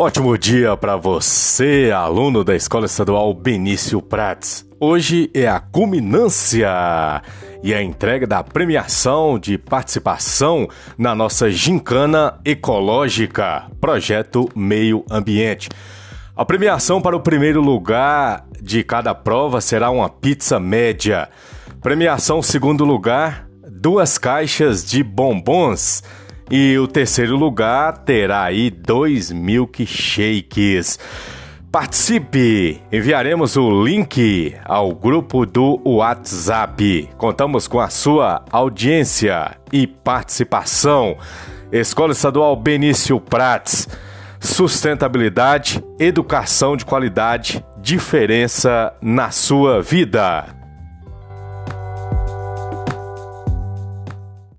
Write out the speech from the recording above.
Ótimo dia para você, aluno da Escola Estadual Benício Prats. Hoje é a culminância e a entrega da premiação de participação na nossa gincana ecológica, projeto Meio Ambiente. A premiação para o primeiro lugar de cada prova será uma pizza média. Premiação segundo lugar, duas caixas de bombons. E o terceiro lugar terá aí dois milkshakes. Participe! Enviaremos o link ao grupo do WhatsApp. Contamos com a sua audiência e participação. Escola Estadual Benício Prats. Sustentabilidade, educação de qualidade, diferença na sua vida.